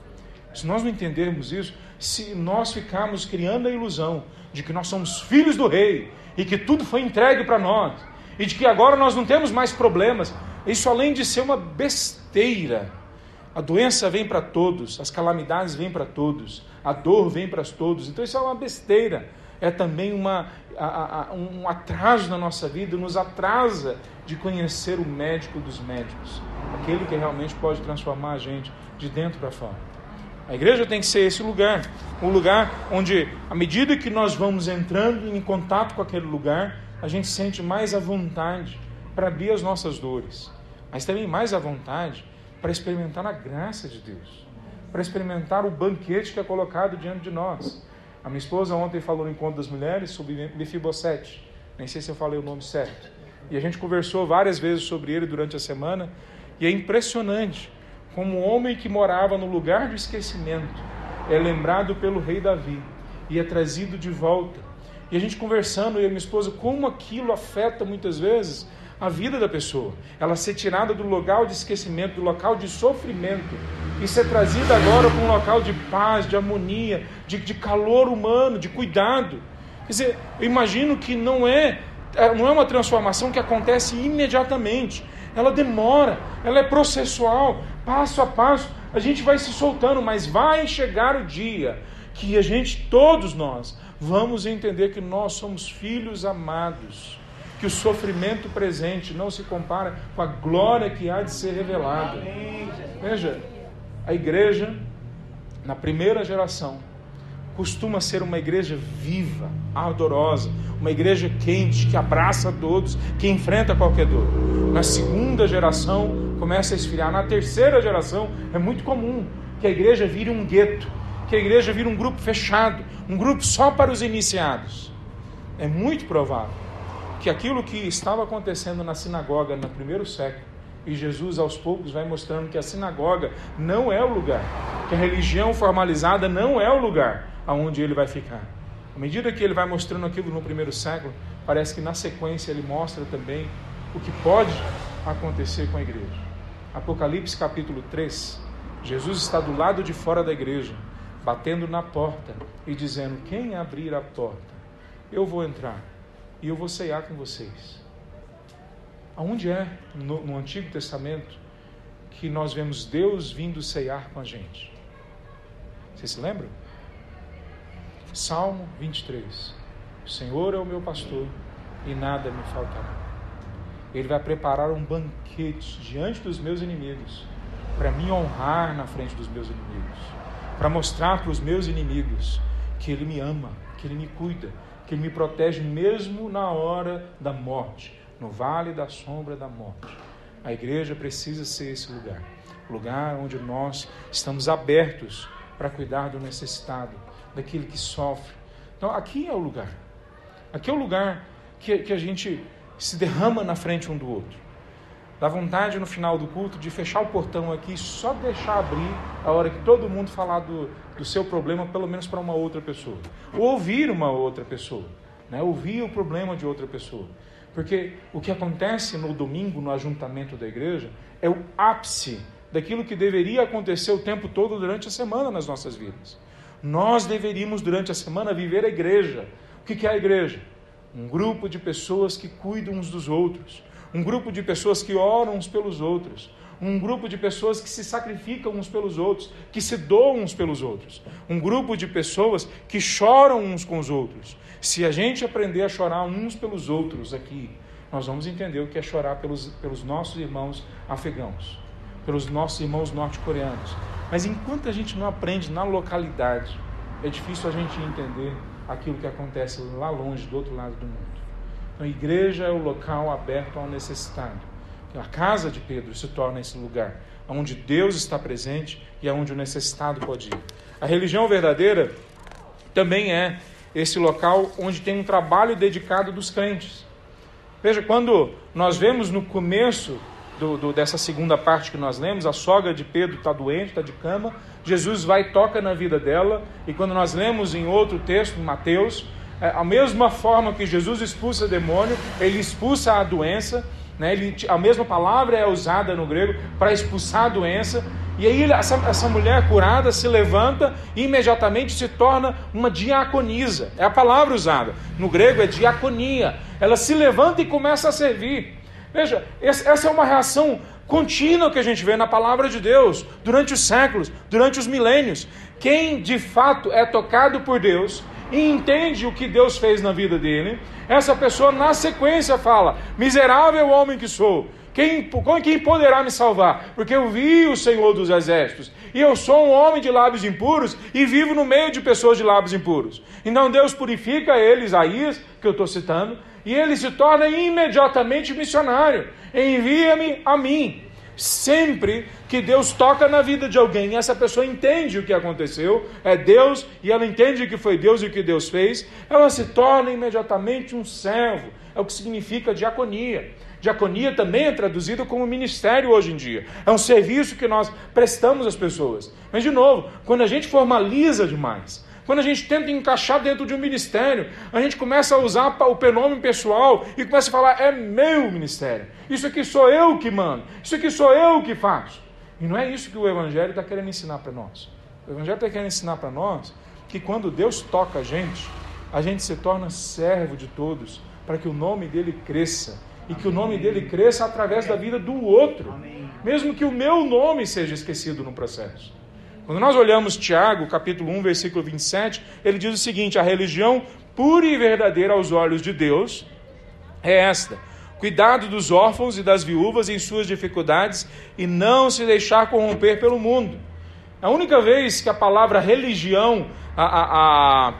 Se nós não entendermos isso, se nós ficarmos criando a ilusão de que nós somos filhos do rei e que tudo foi entregue para nós e de que agora nós não temos mais problemas, isso além de ser uma besteira. A doença vem para todos, as calamidades vêm para todos, a dor vem para todos. Então isso é uma besteira. É também uma, a, a, um atraso na nossa vida, nos atrasa de conhecer o médico dos médicos, aquele que realmente pode transformar a gente de dentro para fora. A igreja tem que ser esse lugar, um lugar onde, à medida que nós vamos entrando em contato com aquele lugar, a gente sente mais à vontade para abrir as nossas dores, mas também mais à vontade para experimentar a graça de Deus, para experimentar o banquete que é colocado diante de nós. A minha esposa ontem falou no encontro das mulheres sobre Mefibosete, nem sei se eu falei o nome certo, e a gente conversou várias vezes sobre ele durante a semana, e é impressionante como um homem que morava no lugar do esquecimento, é lembrado pelo rei Davi e é trazido de volta. E a gente conversando, eu e minha esposa, como aquilo afeta muitas vezes a vida da pessoa. Ela ser tirada do local de esquecimento, do local de sofrimento, e ser trazida agora para um local de paz, de harmonia, de, de calor humano, de cuidado. Quer dizer, eu imagino que não é, é não é uma transformação que acontece imediatamente ela demora, ela é processual, passo a passo, a gente vai se soltando, mas vai chegar o dia que a gente, todos nós, vamos entender que nós somos filhos amados, que o sofrimento presente não se compara com a glória que há de ser revelada. Veja, a igreja, na primeira geração, costuma ser uma igreja viva, ardorosa, uma igreja quente, que abraça todos, que enfrenta qualquer dor. Na segunda geração, começa a esfriar. Na terceira geração, é muito comum que a igreja vire um gueto, que a igreja vire um grupo fechado, um grupo só para os iniciados. É muito provável que aquilo que estava acontecendo na sinagoga no primeiro século, e Jesus aos poucos vai mostrando que a sinagoga não é o lugar, que a religião formalizada não é o lugar aonde ele vai ficar. À medida que ele vai mostrando aquilo no primeiro século, parece que na sequência ele mostra também o que pode acontecer com a igreja. Apocalipse capítulo 3, Jesus está do lado de fora da igreja, batendo na porta e dizendo: Quem abrir a porta, eu vou entrar e eu vou ceiar com vocês. Aonde é no, no Antigo Testamento que nós vemos Deus vindo ceiar com a gente? Vocês se lembram? Salmo 23. O Senhor é o meu pastor e nada me faltará. Ele vai preparar um banquete diante dos meus inimigos, para me honrar na frente dos meus inimigos, para mostrar para os meus inimigos que Ele me ama, que Ele me cuida, que Ele me protege mesmo na hora da morte, no vale da sombra da morte. A igreja precisa ser esse lugar lugar onde nós estamos abertos para cuidar do necessitado, daquele que sofre. Então, aqui é o lugar. Aqui é o lugar que, que a gente se derrama na frente um do outro. Dá vontade no final do culto de fechar o portão aqui e só deixar abrir a hora que todo mundo falar do, do seu problema, pelo menos para uma outra pessoa. Ou ouvir uma outra pessoa. Né? Ouvir o problema de outra pessoa. Porque o que acontece no domingo, no ajuntamento da igreja, é o ápice daquilo que deveria acontecer o tempo todo durante a semana nas nossas vidas. Nós deveríamos, durante a semana, viver a igreja. O que é a igreja? Um grupo de pessoas que cuidam uns dos outros, um grupo de pessoas que oram uns pelos outros, um grupo de pessoas que se sacrificam uns pelos outros, que se doam uns pelos outros, um grupo de pessoas que choram uns com os outros. Se a gente aprender a chorar uns pelos outros aqui, nós vamos entender o que é chorar pelos, pelos nossos irmãos afegãos, pelos nossos irmãos norte-coreanos, mas enquanto a gente não aprende na localidade, é difícil a gente entender aquilo que acontece lá longe, do outro lado do mundo. Então, a igreja é o local aberto ao necessitado. A casa de Pedro se torna esse lugar onde Deus está presente e aonde o necessitado pode ir. A religião verdadeira também é esse local onde tem um trabalho dedicado dos crentes. Veja, quando nós vemos no começo do, do, dessa segunda parte que nós lemos, a sogra de Pedro está doente, está de cama, Jesus vai toca na vida dela, e quando nós lemos em outro texto, em Mateus, é, a mesma forma que Jesus expulsa demônio, ele expulsa a doença, né? ele, a mesma palavra é usada no grego para expulsar a doença, e aí essa, essa mulher curada se levanta e imediatamente se torna uma diaconisa. É a palavra usada. No grego é diaconia. Ela se levanta e começa a servir. Veja, essa é uma reação contínua que a gente vê na palavra de Deus durante os séculos, durante os milênios. Quem de fato é tocado por Deus e entende o que Deus fez na vida dele, essa pessoa na sequência fala: Miserável homem que sou, quem, quem poderá me salvar? Porque eu vi o Senhor dos Exércitos, e eu sou um homem de lábios impuros e vivo no meio de pessoas de lábios impuros. Então Deus purifica ele, Isaías, que eu estou citando, e ele se torna imediatamente missionário. Envia-me a mim. Sempre que Deus toca na vida de alguém, essa pessoa entende o que aconteceu, é Deus, e ela entende que foi Deus e o que Deus fez, ela se torna imediatamente um servo. É o que significa diaconia. Diaconia também é traduzido como ministério hoje em dia. É um serviço que nós prestamos às pessoas. Mas, de novo, quando a gente formaliza demais, quando a gente tenta encaixar dentro de um ministério, a gente começa a usar o prenome pessoal e começa a falar: é meu ministério. Isso aqui sou eu que mando. Isso aqui sou eu que faço. E não é isso que o Evangelho está querendo ensinar para nós. O Evangelho está querendo ensinar para nós que quando Deus toca a gente, a gente se torna servo de todos, para que o nome dele cresça e que o nome dele cresça através da vida do outro, mesmo que o meu nome seja esquecido no processo. Quando nós olhamos Tiago, capítulo 1, versículo 27, ele diz o seguinte: a religião pura e verdadeira aos olhos de Deus é esta: cuidado dos órfãos e das viúvas em suas dificuldades e não se deixar corromper pelo mundo. A única vez que a palavra religião, a, a, a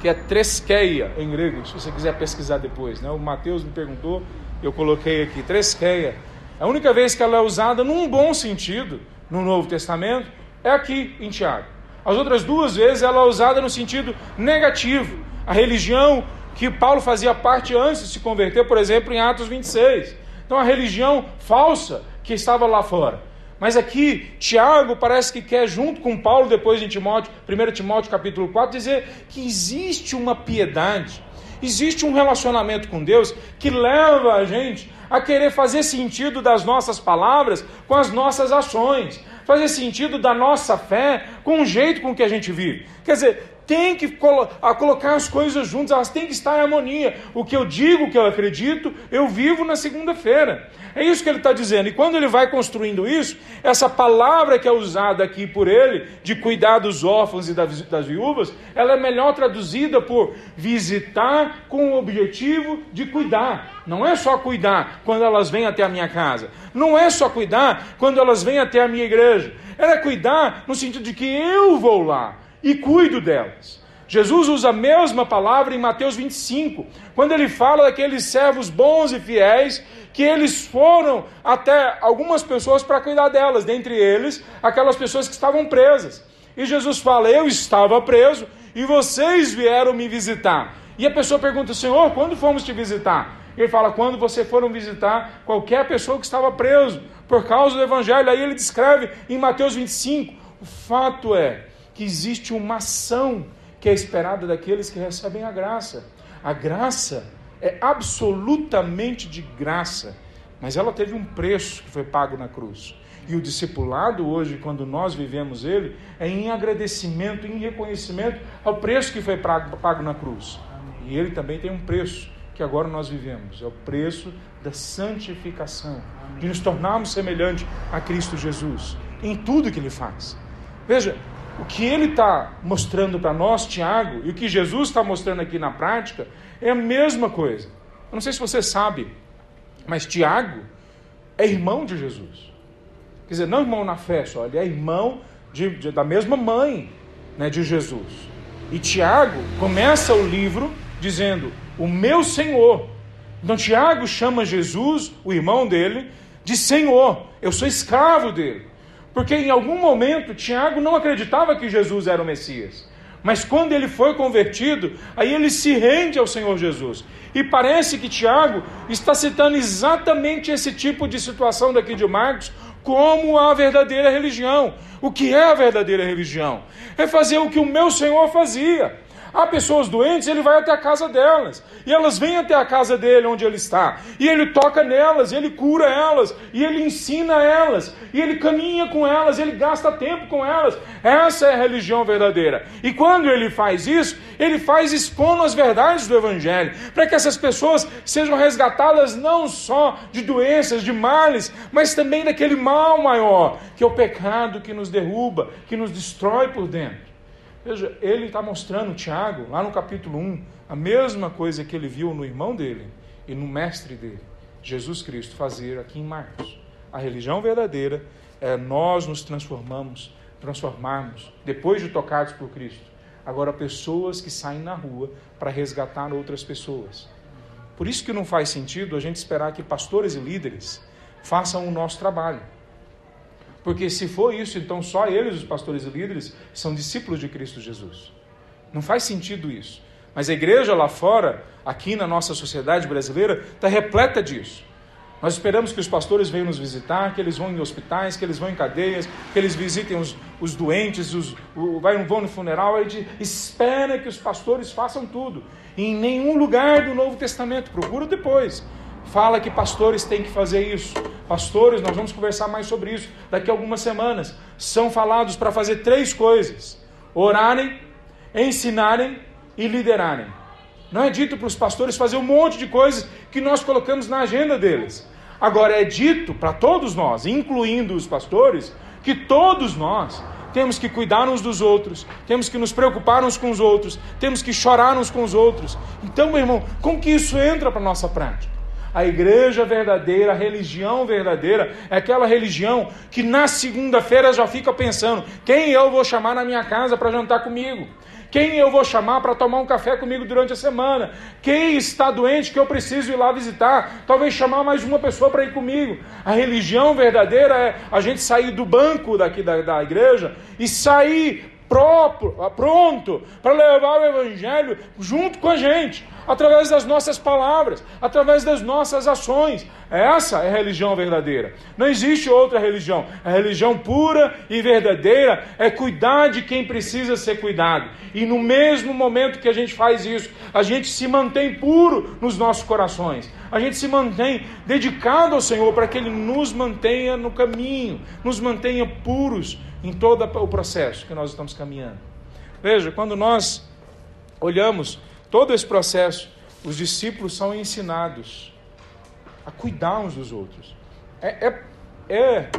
que é tresqueia em grego, se você quiser pesquisar depois. Né? O Mateus me perguntou, eu coloquei aqui, tresqueia. A única vez que ela é usada num bom sentido no Novo Testamento é aqui em Tiago. As outras duas vezes ela é usada no sentido negativo. A religião que Paulo fazia parte antes de se converter, por exemplo, em Atos 26. Então a religião falsa que estava lá fora. Mas aqui, Tiago parece que quer, junto com Paulo, depois em Timóteo, 1 Timóteo capítulo 4, dizer que existe uma piedade, existe um relacionamento com Deus que leva a gente a querer fazer sentido das nossas palavras com as nossas ações, fazer sentido da nossa fé com o jeito com que a gente vive. Quer dizer, tem que colo colocar as coisas juntas, elas têm que estar em harmonia. O que eu digo, o que eu acredito, eu vivo na segunda-feira. É isso que ele está dizendo. E quando ele vai construindo isso, essa palavra que é usada aqui por ele, de cuidar dos órfãos e das viúvas, ela é melhor traduzida por visitar com o objetivo de cuidar. Não é só cuidar quando elas vêm até a minha casa. Não é só cuidar quando elas vêm até a minha igreja. Ela é cuidar no sentido de que eu vou lá e cuido delas. Jesus usa a mesma palavra em Mateus 25, quando ele fala daqueles servos bons e fiéis que eles foram até algumas pessoas para cuidar delas, dentre eles aquelas pessoas que estavam presas. E Jesus fala: Eu estava preso e vocês vieram me visitar. E a pessoa pergunta: Senhor, quando fomos te visitar? Ele fala: Quando vocês foram visitar qualquer pessoa que estava preso por causa do Evangelho. Aí ele descreve em Mateus 25: O fato é que existe uma ação que é esperada daqueles que recebem a graça. A graça é absolutamente de graça, mas ela teve um preço que foi pago na cruz. E o discipulado hoje, quando nós vivemos ele, é em agradecimento, em reconhecimento ao preço que foi pago na cruz. E ele também tem um preço que agora nós vivemos, é o preço da santificação, de nos tornarmos semelhantes a Cristo Jesus em tudo que ele faz. Veja, o que ele está mostrando para nós, Tiago, e o que Jesus está mostrando aqui na prática, é a mesma coisa. Eu não sei se você sabe, mas Tiago é irmão de Jesus. Quer dizer, não irmão na fé só, ele é irmão de, de, da mesma mãe né, de Jesus. E Tiago começa o livro dizendo: O meu Senhor. Então Tiago chama Jesus, o irmão dele, de Senhor. Eu sou escravo dele. Porque em algum momento Tiago não acreditava que Jesus era o Messias. Mas quando ele foi convertido, aí ele se rende ao Senhor Jesus. E parece que Tiago está citando exatamente esse tipo de situação daqui de Marcos como a verdadeira religião. O que é a verdadeira religião? É fazer o que o meu Senhor fazia. Há pessoas doentes, ele vai até a casa delas. E elas vêm até a casa dele, onde ele está. E ele toca nelas, ele cura elas, e ele ensina elas, e ele caminha com elas, ele gasta tempo com elas. Essa é a religião verdadeira. E quando ele faz isso, ele faz expondo as verdades do Evangelho, para que essas pessoas sejam resgatadas não só de doenças, de males, mas também daquele mal maior, que é o pecado que nos derruba, que nos destrói por dentro. Veja, ele está mostrando, Tiago, lá no capítulo 1, a mesma coisa que ele viu no irmão dele e no mestre dele, Jesus Cristo, fazer aqui em Marcos. A religião verdadeira é nós nos transformamos, transformarmos, depois de tocados por Cristo. Agora, pessoas que saem na rua para resgatar outras pessoas. Por isso que não faz sentido a gente esperar que pastores e líderes façam o nosso trabalho. Porque se for isso, então só eles, os pastores e líderes, são discípulos de Cristo Jesus. Não faz sentido isso. Mas a igreja lá fora, aqui na nossa sociedade brasileira, está repleta disso. Nós esperamos que os pastores venham nos visitar, que eles vão em hospitais, que eles vão em cadeias, que eles visitem os, os doentes, os, o, vão no funeral. A gente espera que os pastores façam tudo. E em nenhum lugar do Novo Testamento, procura depois, fala que pastores têm que fazer isso. Pastores, nós vamos conversar mais sobre isso daqui a algumas semanas. São falados para fazer três coisas: orarem, ensinarem e liderarem. Não é dito para os pastores fazer um monte de coisas que nós colocamos na agenda deles. Agora é dito para todos nós, incluindo os pastores, que todos nós temos que cuidar uns dos outros, temos que nos preocupar uns com os outros, temos que chorar uns com os outros. Então, meu irmão, como que isso entra para a nossa prática? A igreja verdadeira, a religião verdadeira, é aquela religião que na segunda-feira já fica pensando: quem eu vou chamar na minha casa para jantar comigo? Quem eu vou chamar para tomar um café comigo durante a semana? Quem está doente que eu preciso ir lá visitar? Talvez chamar mais uma pessoa para ir comigo. A religião verdadeira é a gente sair do banco daqui da, da igreja e sair próprio, pronto para levar o Evangelho junto com a gente, através das nossas palavras, através das nossas ações. Essa é a religião verdadeira. Não existe outra religião. A religião pura e verdadeira é cuidar de quem precisa ser cuidado. E no mesmo momento que a gente faz isso, a gente se mantém puro nos nossos corações. A gente se mantém dedicado ao Senhor para que Ele nos mantenha no caminho, nos mantenha puros em todo o processo que nós estamos caminhando. Veja, quando nós olhamos todo esse processo, os discípulos são ensinados a cuidar uns dos outros. É, é, é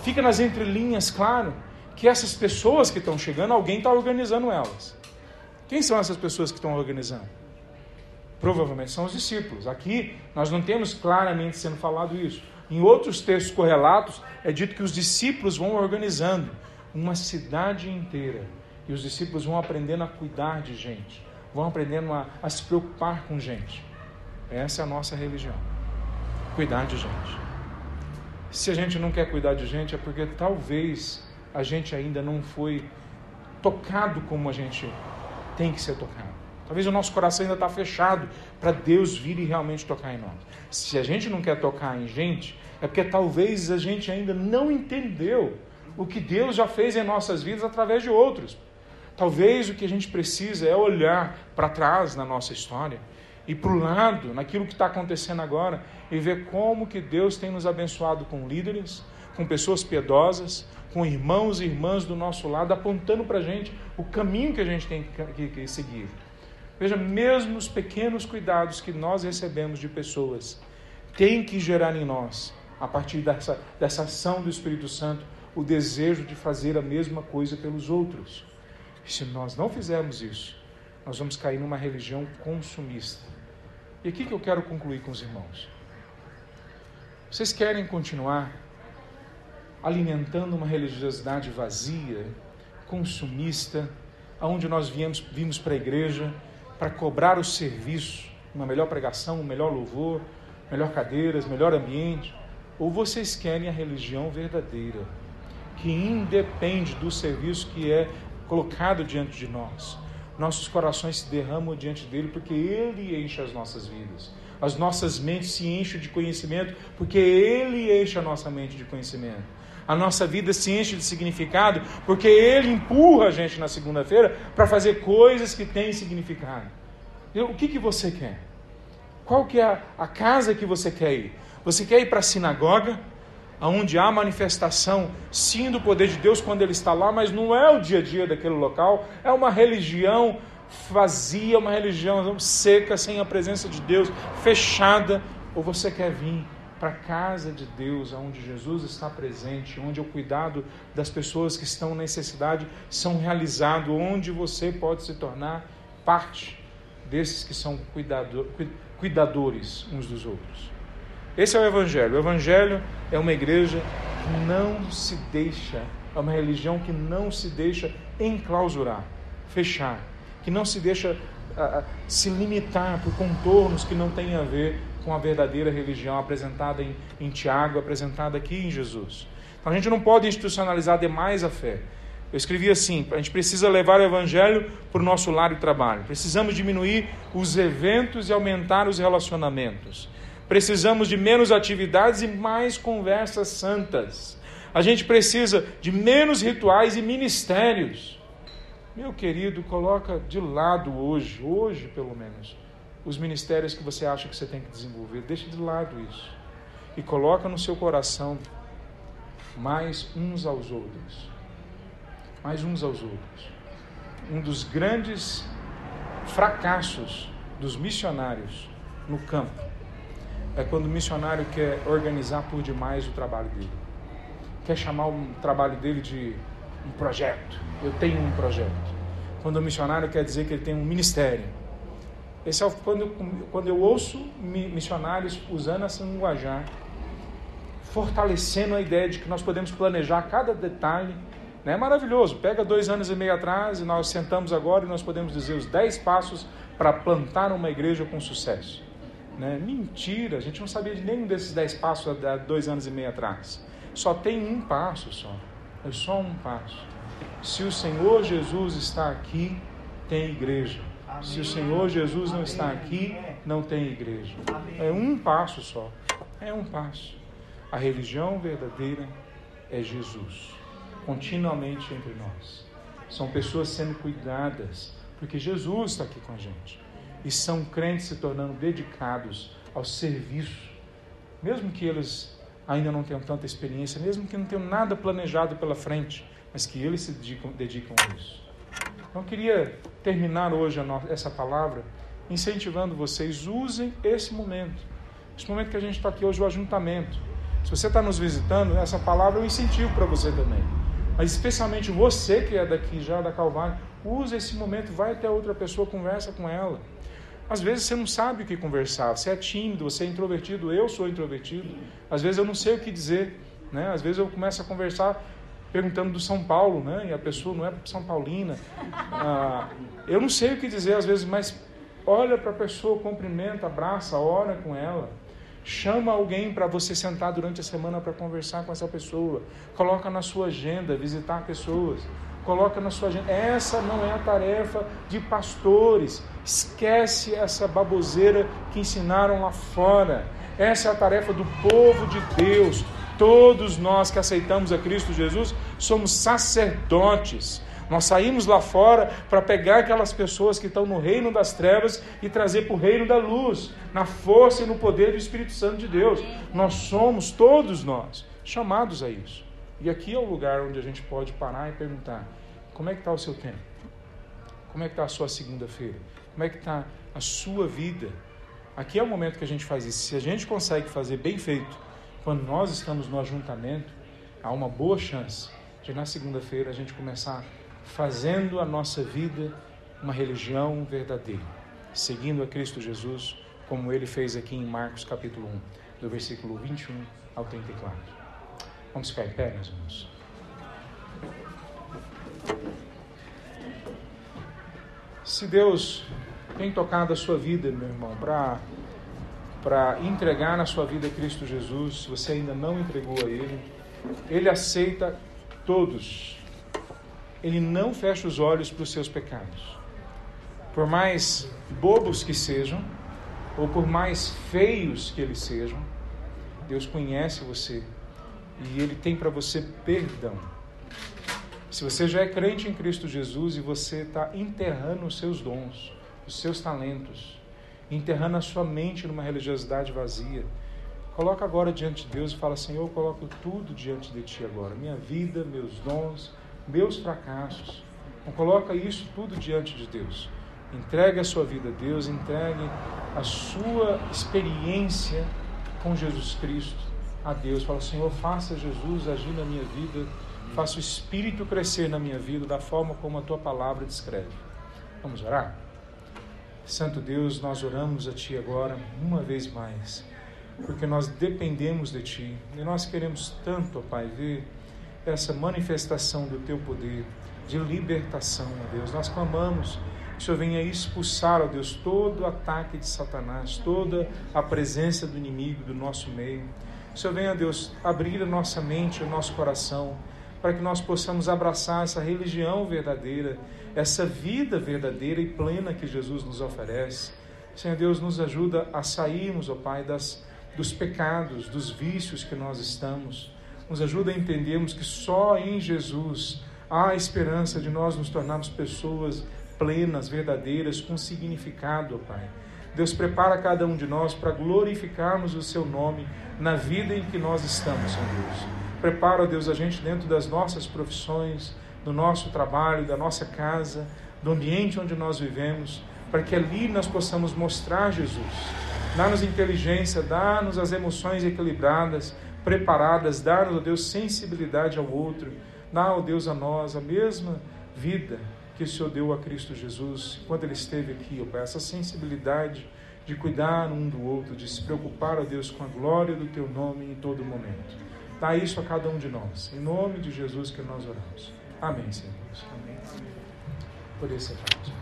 fica nas entrelinhas, claro, que essas pessoas que estão chegando, alguém está organizando elas. Quem são essas pessoas que estão organizando? Provavelmente são os discípulos. Aqui nós não temos claramente sendo falado isso. Em outros textos correlatos, é dito que os discípulos vão organizando uma cidade inteira. E os discípulos vão aprendendo a cuidar de gente, vão aprendendo a, a se preocupar com gente. Essa é a nossa religião. Cuidar de gente. Se a gente não quer cuidar de gente, é porque talvez a gente ainda não foi tocado como a gente tem que ser tocado. Talvez o nosso coração ainda está fechado para Deus vir e realmente tocar em nós. Se a gente não quer tocar em gente, é porque talvez a gente ainda não entendeu o que Deus já fez em nossas vidas através de outros. Talvez o que a gente precisa é olhar para trás na nossa história e para o lado, naquilo que está acontecendo agora, e ver como que Deus tem nos abençoado com líderes, com pessoas piedosas, com irmãos e irmãs do nosso lado, apontando para a gente o caminho que a gente tem que, que seguir. Veja, mesmo os pequenos cuidados que nós recebemos de pessoas têm que gerar em nós a partir dessa, dessa ação do Espírito Santo, o desejo de fazer a mesma coisa pelos outros. Se nós não fizermos isso, nós vamos cair numa religião consumista. E aqui que eu quero concluir com os irmãos. Vocês querem continuar alimentando uma religiosidade vazia, consumista, aonde nós viemos, vimos para a igreja para cobrar o serviço, uma melhor pregação, um melhor louvor, melhor cadeiras, melhor ambiente? Ou vocês querem a religião verdadeira, que independe do serviço que é colocado diante de nós? Nossos corações se derramam diante dele porque ele enche as nossas vidas. As nossas mentes se enchem de conhecimento porque ele enche a nossa mente de conhecimento. a nossa vida se enche de significado, porque Ele empurra a gente na segunda-feira para fazer coisas que têm significado. O que, que você quer? Qual que é a, casa que você quer ir? Você quer ir para a sinagoga, onde há manifestação, sim, do poder de Deus quando Ele está lá, mas não é o dia a dia daquele local, é uma religião vazia, uma religião seca, sem a presença de Deus, fechada, ou você quer vir para a casa de Deus, onde Jesus está presente, onde o cuidado das pessoas que estão em necessidade são realizado, onde você pode se tornar parte desses que são cuidador, cuidadores uns dos outros. Esse é o Evangelho. O Evangelho é uma igreja que não se deixa, é uma religião que não se deixa enclausurar, fechar, que não se deixa uh, se limitar por contornos que não têm a ver com a verdadeira religião apresentada em, em Tiago, apresentada aqui em Jesus. Então a gente não pode institucionalizar demais a fé. Eu escrevi assim: a gente precisa levar o evangelho para o nosso lar e trabalho. Precisamos diminuir os eventos e aumentar os relacionamentos. Precisamos de menos atividades e mais conversas santas. A gente precisa de menos rituais e ministérios. Meu querido, coloca de lado hoje, hoje pelo menos, os ministérios que você acha que você tem que desenvolver. Deixa de lado isso. E coloca no seu coração mais uns aos outros. Mais uns aos outros. Um dos grandes fracassos dos missionários no campo é quando o missionário quer organizar por demais o trabalho dele. Quer chamar o trabalho dele de um projeto. Eu tenho um projeto. Quando o missionário quer dizer que ele tem um ministério esse é quando, quando eu ouço missionários usando essa linguajar, fortalecendo a ideia de que nós podemos planejar cada detalhe. Né? É maravilhoso. Pega dois anos e meio atrás e nós sentamos agora e nós podemos dizer os dez passos para plantar uma igreja com sucesso. Né? Mentira, a gente não sabia de nenhum desses dez passos há dois anos e meio atrás. Só tem um passo só. É só um passo. Se o Senhor Jesus está aqui, tem igreja. Se o Senhor Jesus não está aqui, não tem igreja. É um passo só. É um passo. A religião verdadeira é Jesus, continuamente entre nós. São pessoas sendo cuidadas, porque Jesus está aqui com a gente. E são crentes se tornando dedicados ao serviço, mesmo que eles ainda não tenham tanta experiência, mesmo que não tenham nada planejado pela frente, mas que eles se dedicam, dedicam a isso. Então, eu queria terminar hoje essa palavra incentivando vocês, usem esse momento. Esse momento que a gente está aqui hoje, o ajuntamento. Se você está nos visitando, essa palavra é um incentivo para você também. Mas especialmente você que é daqui já da Calvário, use esse momento, vai até outra pessoa, conversa com ela. Às vezes você não sabe o que conversar, você é tímido, você é introvertido, eu sou introvertido. Às vezes eu não sei o que dizer, né? Às vezes eu começo a conversar perguntando do São Paulo, né? E a pessoa não é São Paulina. Ah, eu não sei o que dizer às vezes, mas olha para a pessoa, cumprimenta, abraça, ora com ela. Chama alguém para você sentar durante a semana para conversar com essa pessoa. Coloca na sua agenda visitar pessoas. Coloca na sua agenda. Essa não é a tarefa de pastores. Esquece essa baboseira que ensinaram lá fora. Essa é a tarefa do povo de Deus Todos nós que aceitamos a Cristo Jesus somos sacerdotes. Nós saímos lá fora para pegar aquelas pessoas que estão no reino das trevas e trazer para o reino da luz, na força e no poder do Espírito Santo de Deus. Nós somos, todos nós, chamados a isso. E aqui é o lugar onde a gente pode parar e perguntar: como é que está o seu tempo? Como é que está a sua segunda-feira? Como é que está a sua vida? Aqui é o momento que a gente faz isso. Se a gente consegue fazer bem feito, quando nós estamos no ajuntamento, há uma boa chance de na segunda-feira a gente começar fazendo a nossa vida uma religião verdadeira, seguindo a Cristo Jesus, como ele fez aqui em Marcos capítulo 1, do versículo 21 ao 34. Vamos ficar em pé, meus irmãos. Se Deus tem tocado a sua vida, meu irmão, para para entregar na sua vida Cristo Jesus, se você ainda não entregou a Ele, Ele aceita todos. Ele não fecha os olhos para os seus pecados. Por mais bobos que sejam, ou por mais feios que eles sejam, Deus conhece você e Ele tem para você perdão. Se você já é crente em Cristo Jesus e você está enterrando os seus dons, os seus talentos, enterrando a sua mente numa religiosidade vazia, coloca agora diante de Deus e fala: Senhor, eu coloco tudo diante de Ti agora, minha vida, meus dons, meus fracassos. Então, coloca isso tudo diante de Deus. Entregue a sua vida a Deus, entregue a sua experiência com Jesus Cristo a Deus. Fala, Senhor, faça Jesus agir na minha vida, faça o Espírito crescer na minha vida da forma como a tua palavra descreve. Vamos orar? Santo Deus, nós oramos a Ti agora, uma vez mais, porque nós dependemos de Ti e nós queremos tanto, ó Pai, ver essa manifestação do Teu poder de libertação, ó Deus. Nós clamamos que o Senhor venha expulsar, ó Deus, todo o ataque de Satanás, toda a presença do inimigo do nosso meio. Que o Senhor venha, Deus, abrir a nossa mente, o nosso coração, para que nós possamos abraçar essa religião verdadeira, essa vida verdadeira e plena que Jesus nos oferece. Senhor Deus, nos ajuda a sairmos, ó Pai, das, dos pecados, dos vícios que nós estamos. Nos ajuda a entendermos que só em Jesus há a esperança de nós nos tornarmos pessoas plenas, verdadeiras, com significado, ó Pai. Deus prepara cada um de nós para glorificarmos o Seu nome na vida em que nós estamos, Senhor Deus. Prepara, Deus, a gente dentro das nossas profissões, do nosso trabalho, da nossa casa, do ambiente onde nós vivemos, para que ali nós possamos mostrar Jesus. Dá-nos inteligência, dá-nos as emoções equilibradas, preparadas, dá-nos, Deus, sensibilidade ao outro, dá, ó Deus, a nós a mesma vida que o Senhor deu a Cristo Jesus quando ele esteve aqui, ó Pai, essa sensibilidade de cuidar um do outro, de se preocupar, ó Deus, com a glória do Teu nome em todo momento. Dá isso a cada um de nós, em nome de Jesus que nós oramos. Amém, Senhor. Amém. Por esse é.